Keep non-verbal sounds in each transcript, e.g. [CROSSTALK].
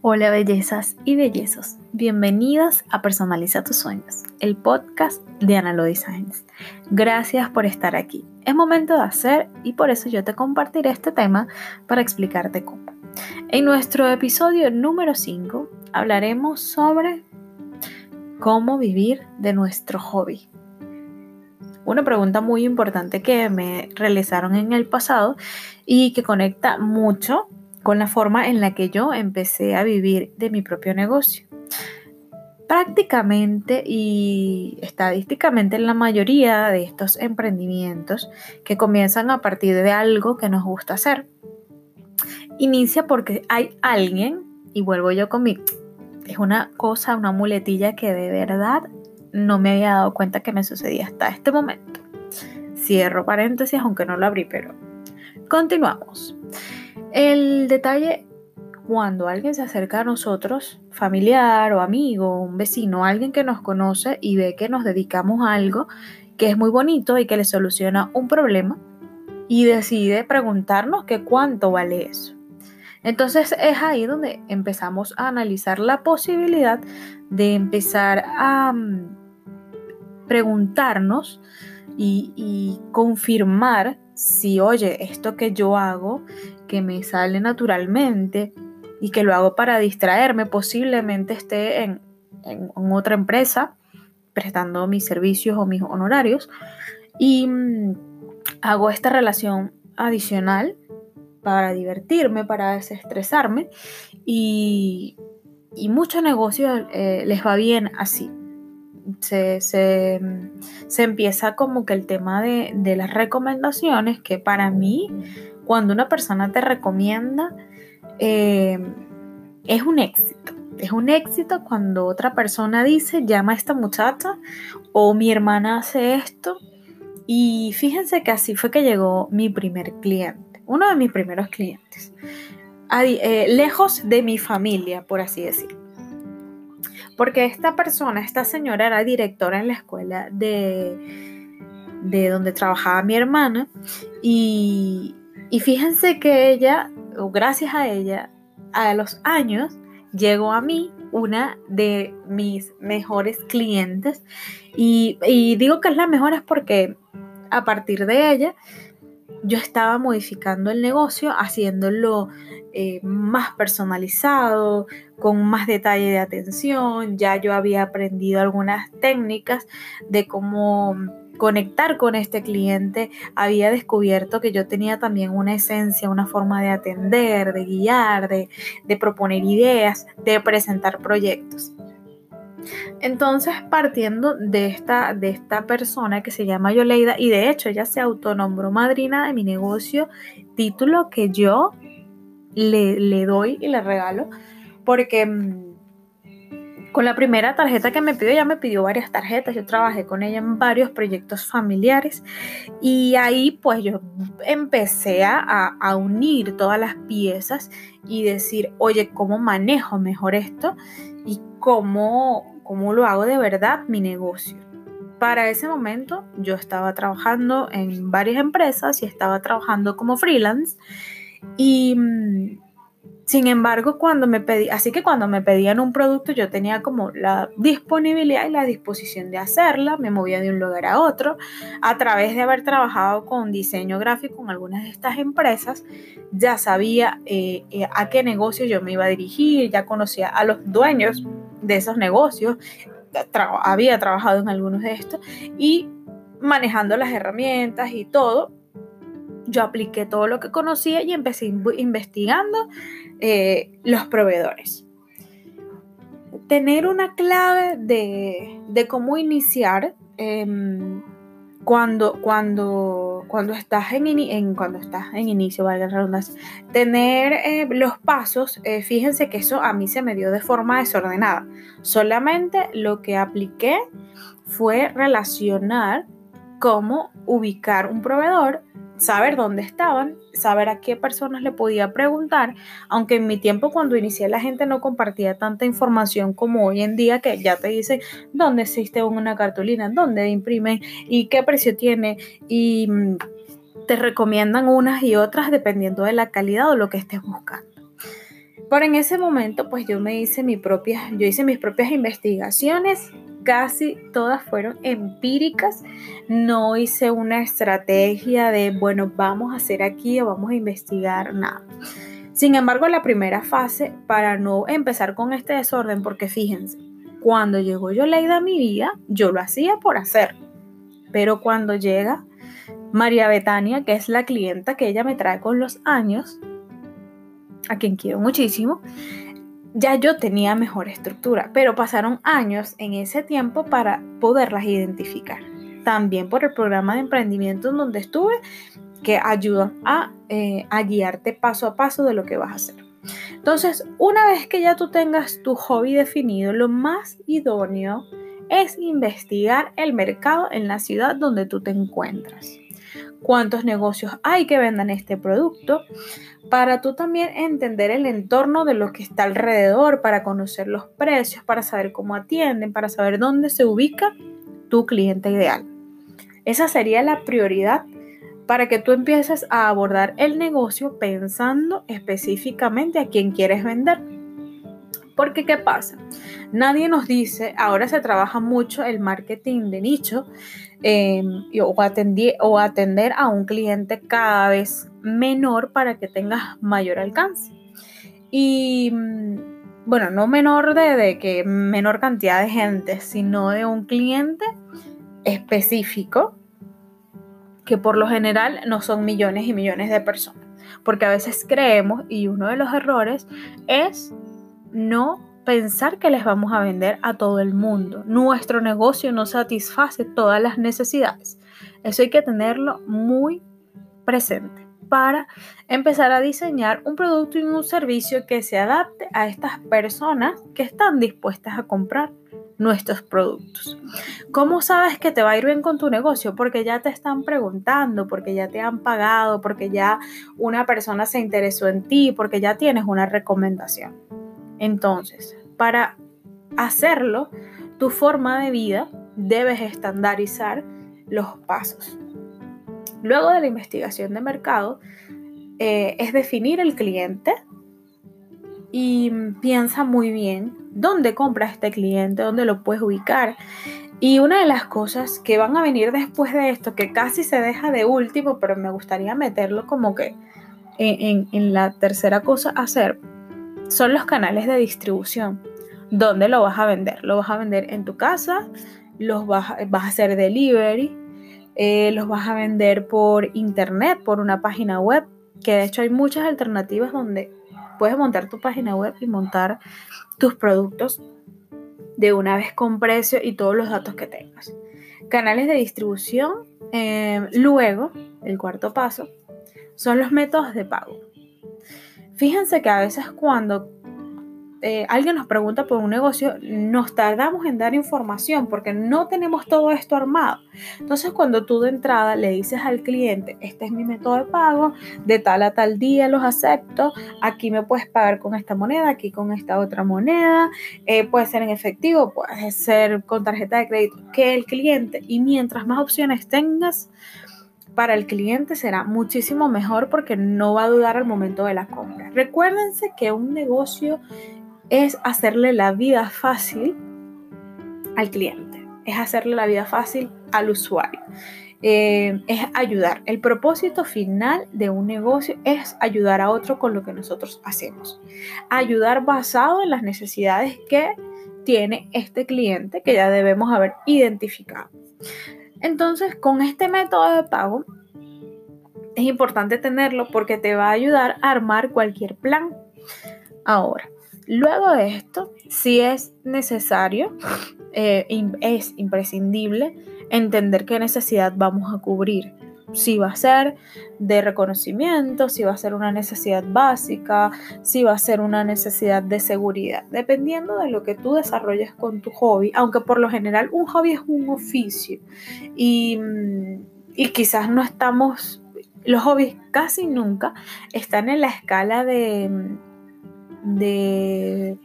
Hola bellezas y bellezos, bienvenidas a Personaliza tus sueños, el podcast de Analo Designs. Gracias por estar aquí. Es momento de hacer y por eso yo te compartiré este tema para explicarte cómo. En nuestro episodio número 5 hablaremos sobre cómo vivir de nuestro hobby. Una pregunta muy importante que me realizaron en el pasado y que conecta mucho con la forma en la que yo empecé a vivir de mi propio negocio. Prácticamente y estadísticamente en la mayoría de estos emprendimientos que comienzan a partir de algo que nos gusta hacer, inicia porque hay alguien, y vuelvo yo con mi, es una cosa, una muletilla que de verdad no me había dado cuenta que me sucedía hasta este momento. Cierro paréntesis, aunque no lo abrí, pero continuamos. El detalle cuando alguien se acerca a nosotros, familiar o amigo, un vecino, alguien que nos conoce y ve que nos dedicamos a algo que es muy bonito y que le soluciona un problema y decide preguntarnos que cuánto vale eso. Entonces es ahí donde empezamos a analizar la posibilidad de empezar a mm, preguntarnos y, y confirmar si, oye, esto que yo hago que me sale naturalmente y que lo hago para distraerme, posiblemente esté en, otra empresa prestando mis servicios o mis honorarios y mm, hago esta relación adicional para divertirme, para desestresarme y, y muchos negocios eh, les va bien así. Se, se, empieza como que el tema de, de las recomendaciones que para mí cuando una persona te recomienda, eh, es un éxito. Es un éxito cuando otra persona dice, llama a esta muchacha o mi hermana hace esto. Y fíjense que así fue que llegó mi primer cliente, uno de mis primeros clientes, eh, lejos de mi familia, por así decirlo. Porque esta persona, esta señora era directora en la escuela de, de donde trabajaba mi hermana y, y fíjense que ella, o gracias a ella, a los años llegó a mí una de mis mejores clientes. Y, digo que es la mejor es porque a partir de ella yo estaba modificando el negocio, haciéndolo eh, más personalizado, con más detalle de atención. Ya yo había aprendido algunas técnicas de cómo conectar con este cliente, había descubierto que yo tenía también una esencia, una forma de atender, de guiar, de, proponer ideas, de presentar proyectos. Entonces, partiendo de esta, de esta persona que se llama Yoleida, y de hecho ella se autonombró madrina de mi negocio, título que yo le, le doy y le regalo, porque mm, con la primera tarjeta que me pidió, ya me pidió varias tarjetas, yo trabajé con ella en varios proyectos familiares y ahí pues yo empecé a, unir todas las piezas y decir, oye, ¿cómo manejo mejor esto? Y cómo, cómo lo hago de verdad mi negocio. Para ese momento yo estaba trabajando en varias empresas y estaba trabajando como freelance y mm, sin embargo, cuando me pedí, así que cuando me pedían un producto, yo tenía como la disponibilidad y la disposición de hacerla, me movía de un lugar a otro. A través de haber trabajado con diseño gráfico en algunas de estas empresas, ya sabía eh, eh, a qué negocio yo me iba a dirigir, ya conocía a los dueños de esos negocios, había trabajado en algunos de estos y manejando las herramientas y todo, yo apliqué todo lo que conocía y empecé investigando eh, los proveedores. Tener una clave de, cómo iniciar em, cuando, cuando, cuando, estás en, cuando estás en inicio, valga la redundancia, tener eh, los pasos, eh, fíjense que eso a mí se me dio de forma desordenada. Solamente lo que apliqué fue relacionar cómo ubicar un proveedor saber dónde estaban, saber a qué personas le podía preguntar, aunque en mi tiempo cuando inicié la gente no compartía tanta información como hoy en día que ya te dice dónde existe una cartulina, dónde imprimen y qué precio tiene y mm, te recomiendan unas y otras dependiendo de la calidad o lo que estés buscando. Pero en ese momento, pues yo me hice mi propia, yo hice mis propias investigaciones, casi todas fueron empíricas. No hice una estrategia de, bueno, vamos a hacer aquí o vamos a investigar, nada. Sin embargo, la primera fase, para no empezar con este desorden, porque fíjense, cuando llegó Yoleida a mi vida, yo lo hacía por hacer. Pero cuando llega María Betania, que es la clienta que ella me trae con los años, a quien quiero muchísimo, ya yo tenía mejor estructura, pero pasaron años en ese tiempo para poderlas identificar. También por el programa de emprendimiento en donde estuve, que ayudan a, eh, a guiarte paso a paso de lo que vas a hacer. Entonces, una vez que ya tú tengas tu hobby definido, lo más idóneo es investigar el mercado en la ciudad donde tú te encuentras cuántos negocios hay que vendan este producto, para tú también entender el entorno de lo que está alrededor, para conocer los precios, para saber cómo atienden, para saber dónde se ubica tu cliente ideal. Esa sería la prioridad para que tú empieces a abordar el negocio pensando específicamente a quién quieres vender. Porque, ¿qué pasa? Nadie nos dice, ahora se trabaja mucho el marketing de nicho em, o, o atender a un cliente cada vez menor para que tengas mayor alcance. Y mm, bueno, no menor de, de que menor cantidad de gente, sino de un cliente específico que por lo general no son millones y millones de personas. Porque a veces creemos, y uno de los errores es no pensar que les vamos a vender a todo el mundo. Nuestro negocio no satisface todas las necesidades. Eso hay que tenerlo muy presente para empezar a diseñar un producto y un servicio que se adapte a estas personas que están dispuestas a comprar nuestros productos. ¿Cómo sabes que te va a ir bien con tu negocio? Porque ya te están preguntando, porque ya te han pagado, porque ya una persona se interesó en ti, porque ya tienes una recomendación. Entonces, para hacerlo, tu forma de vida debes estandarizar los pasos. Luego de la investigación de mercado, eh, es definir el cliente y piensa muy bien dónde compra este cliente, dónde lo puedes ubicar. Y una de las cosas que van a venir después de esto, que casi se deja de último, pero me gustaría meterlo como que en, en la tercera cosa a hacer, son los canales de distribución. ¿Dónde lo vas a vender? ¿Lo vas a vender en tu casa? ¿Los vas, vas a hacer delivery? Eh, ¿Los vas a vender por internet, por una página web? Que de hecho hay muchas alternativas donde puedes montar tu página web y montar tus productos de una vez con precio y todos los datos que tengas. Canales de distribución. Eh, luego, el cuarto paso, son los métodos de pago. Fíjense que a veces cuando eh, alguien nos pregunta por un negocio, nos tardamos en dar información porque no tenemos todo esto armado. Entonces, cuando tú de entrada le dices al cliente, este es mi método de pago, de tal a tal día los acepto, aquí me puedes pagar con esta moneda, aquí con esta otra moneda, eh, puede ser en efectivo, puede ser con tarjeta de crédito, que el cliente, y mientras más opciones tengas, para el cliente será muchísimo mejor porque no va a dudar al momento de la compra. Recuérdense que un negocio es hacerle la vida fácil al cliente, es hacerle la vida fácil al usuario. Eh, es ayudar. El propósito final de un negocio es ayudar a otro con lo que nosotros hacemos. Ayudar basado en las necesidades que tiene este cliente que ya debemos haber identificado. Entonces, con este método de pago, es importante tenerlo porque te va a ayudar a armar cualquier plan. Ahora, luego de esto, si es necesario, eh, es imprescindible entender qué necesidad vamos a cubrir. Si va a ser de reconocimiento, si va a ser una necesidad básica, si va a ser una necesidad de seguridad, dependiendo de lo que tú desarrolles con tu hobby, aunque por lo general un hobby es un oficio. Y, y quizás no estamos, los hobbies casi nunca están en la escala de, de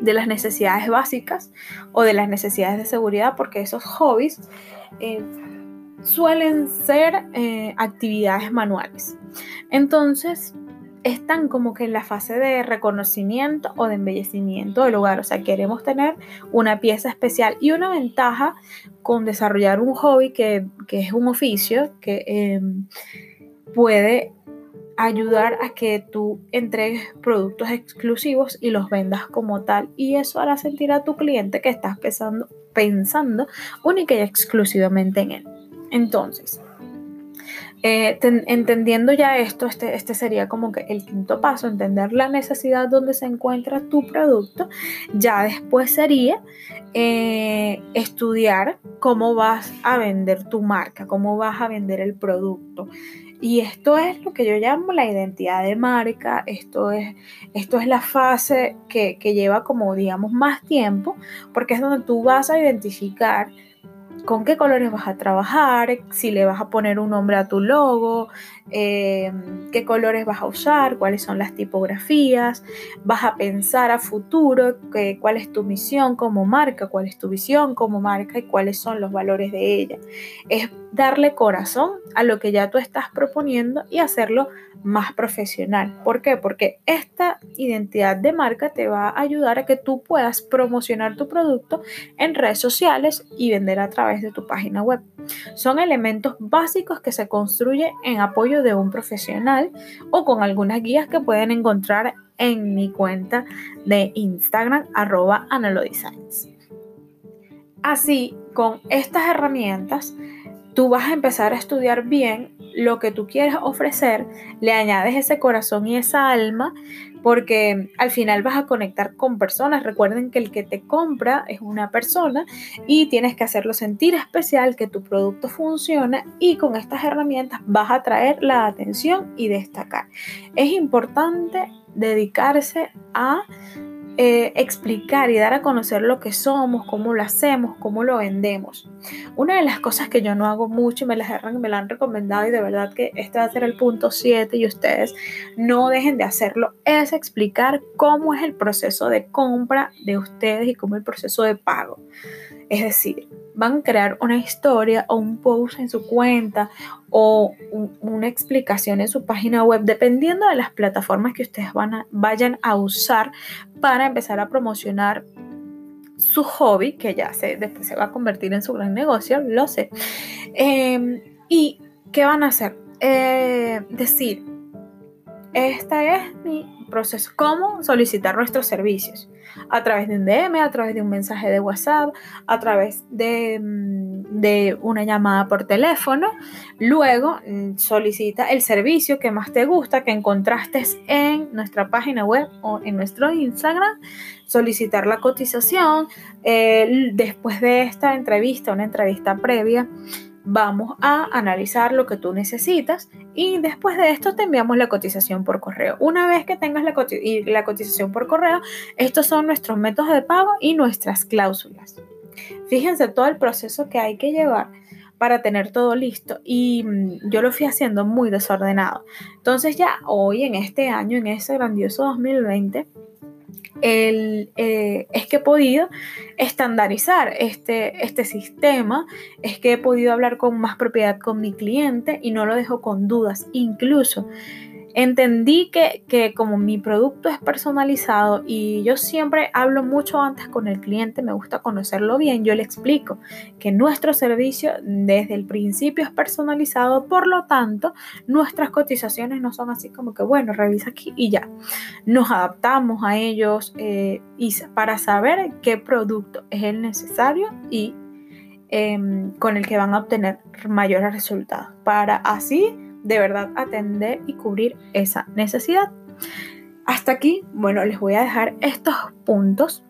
de las necesidades básicas o de las necesidades de seguridad, porque esos hobbies eh, suelen ser eh, actividades manuales. Entonces, están como que en la fase de reconocimiento o de embellecimiento del lugar. O sea, queremos tener una pieza especial y una ventaja con desarrollar un hobby que, es un oficio que em, puede ayudar a que tú entregues productos exclusivos y los vendas como tal. Y eso hará sentir a tu cliente que estás pensando, pensando única y exclusivamente en él. Entonces, eh, entendiendo ya esto, este, este, sería como que el quinto paso, entender la necesidad donde se encuentra tu producto. Ya después sería eh, estudiar cómo vas a vender tu marca, cómo vas a vender el producto. Y esto es lo que yo llamo la identidad de marca, esto es, esto es la fase que, que lleva como digamos más tiempo, porque es donde tú vas a identificar con qué colores vas a trabajar, si le vas a poner un nombre a tu logo, eh, qué colores vas a usar, cuáles son las tipografías, vas a pensar a futuro cuál es tu misión como marca, cuál es tu visión como marca y cuáles son los valores de ella. Es darle corazón a lo que ya tú estás proponiendo y hacerlo más profesional. ¿Por qué? Porque esta identidad de marca te va a ayudar a que tú puedas promocionar tu producto en redes sociales y vender a través de tu página web. Son elementos básicos que se construyen en apoyo de un profesional o con algunas guías que pueden encontrar en mi cuenta de Instagram arroba analodisigns. Así, con estas herramientas, tú vas a empezar a estudiar bien lo que tú quieres ofrecer, le añades ese corazón y esa alma, porque al final vas a conectar con personas. Recuerden que el que te compra es una persona y tienes que hacerlo sentir especial, que tu producto funciona y con estas herramientas vas a traer la atención y destacar. Es importante dedicarse a eh, explicar y dar a conocer lo que somos, cómo lo hacemos, cómo lo vendemos. Una de las cosas que yo no hago mucho y me las me la han recomendado y de verdad que este va a ser el punto 7 y ustedes no dejen de hacerlo, es explicar cómo es el proceso de compra de ustedes y cómo el proceso de pago. Es decir, van a crear una historia o un post en su cuenta o una explicación en su página web, dependiendo de las plataformas que ustedes vayan a usar para empezar a promocionar su hobby, que ya se, después se va a convertir en su gran negocio, lo sé. Em, ¿Y qué van a hacer? Eh, decir, este es mi proceso, cómo solicitar nuestros servicios a través de un DM, a través de un mensaje de WhatsApp, a través de, mm, de una llamada por teléfono. Luego mm, solicita el servicio que más te gusta, que encontraste en nuestra página web o en nuestro Instagram, solicitar la cotización. después de esta entrevista, una entrevista previa, vamos a analizar lo que tú necesitas y después de esto te enviamos la cotización por correo. Una vez que tengas la, la cotización por correo, estos son nuestros métodos de pago y nuestras cláusulas. Fíjense todo el proceso que hay que llevar para tener todo listo y mm, yo lo fui haciendo muy desordenado. Entonces ya hoy en este año, en este grandioso 2020, el, eh, es que he podido estandarizar este, este sistema, es que he podido hablar con más propiedad con mi cliente y no lo dejo con dudas. Incluso entendí que, que, como mi producto es personalizado y yo siempre hablo mucho antes con el cliente, me gusta conocerlo bien, yo le explico que nuestro servicio desde el principio es personalizado, por lo tanto, nuestras cotizaciones no son así como que, bueno, revisa aquí y ya. Nos adaptamos a ellos eh, y para saber qué producto es el necesario y em, con el que van a obtener mayores resultados, para así de verdad atender y cubrir esa necesidad. Hasta aquí, bueno, les voy a dejar estos puntos.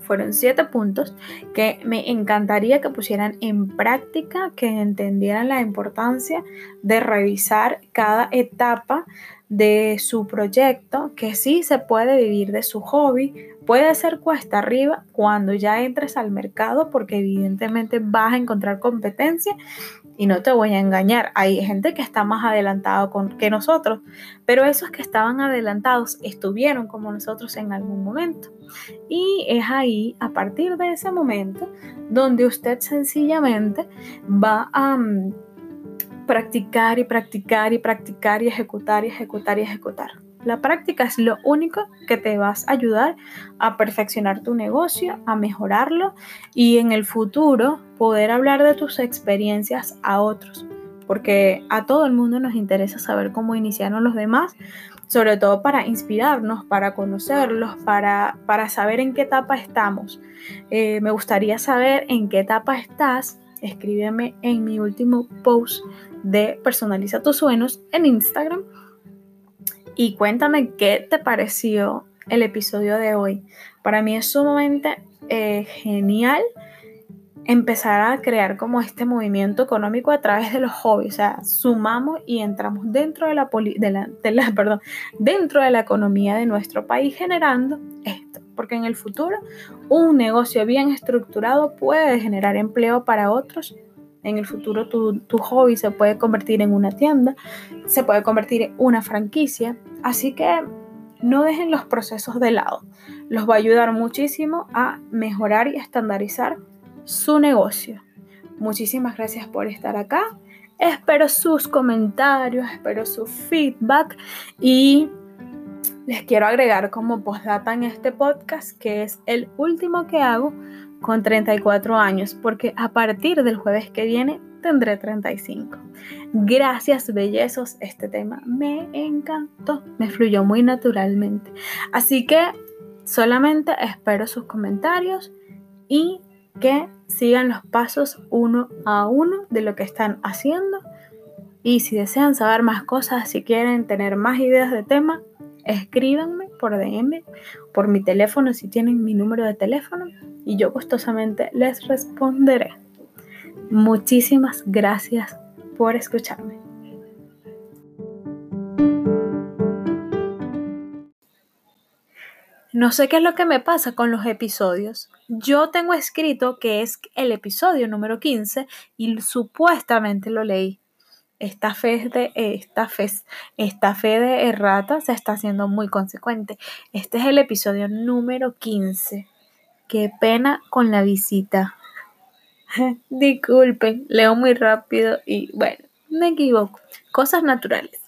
Fueron siete puntos que me encantaría que pusieran en práctica, que entendieran la importancia de revisar cada etapa de su proyecto, que sí se puede vivir de su hobby, puede ser cuesta arriba cuando ya entres al mercado, porque evidentemente vas a encontrar competencia y no te voy a engañar, hay gente que está más adelantado con, que nosotros, pero esos que estaban adelantados estuvieron como nosotros en algún momento. Y es ahí, a partir de ese momento, donde usted sencillamente va a mm, practicar y practicar y practicar y ejecutar y ejecutar y ejecutar. La práctica es lo único que te vas a ayudar a perfeccionar tu negocio, a mejorarlo y en el futuro poder hablar de tus experiencias a otros. Porque a todo el mundo nos interesa saber cómo iniciaron los demás, sobre todo para inspirarnos, para conocerlos, para, para saber en qué etapa estamos. Eh, me gustaría saber en qué etapa estás. Escríbeme en mi último post de Personaliza tus sueños en Instagram y cuéntame qué te pareció el episodio de hoy. Para mí es sumamente eh, genial empezar a crear como este movimiento económico a través de los hobbies, o sea, sumamos y entramos dentro de la, de la, [LAUGHS] perdón, dentro de la economía de nuestro país generando esto, porque en el futuro un negocio bien estructurado puede generar empleo para otros en el futuro tu, hobby se puede convertir en una tienda, se puede convertir en una franquicia. Así que no dejen los procesos de lado. Los va a ayudar muchísimo a mejorar y estandarizar su negocio. Muchísimas gracias por estar acá. Espero sus comentarios, espero su feedback y les quiero agregar como postdata en este podcast que es el último que hago con 34 años, porque a partir del jueves que viene tendré 35. Gracias, bellezos, este tema me encantó, me fluyó muy naturalmente. Así que solamente espero sus comentarios y que sigan los pasos uno a uno de lo que están haciendo. Y si desean saber más cosas, si quieren tener más ideas de tema, escríbanme por DM, por mi teléfono si tienen mi número de teléfono y yo gustosamente les responderé. Muchísimas gracias por escucharme. No sé qué es lo que me pasa con los episodios. Yo tengo escrito que es el episodio número 15 y supuestamente lo leí esta fe de esta fe, esta fe de errata se está haciendo muy consecuente. Este es el episodio número 15. Qué pena con la visita. [LAUGHS] Disculpen, leo muy rápido y bueno, me equivoco. Cosas naturales.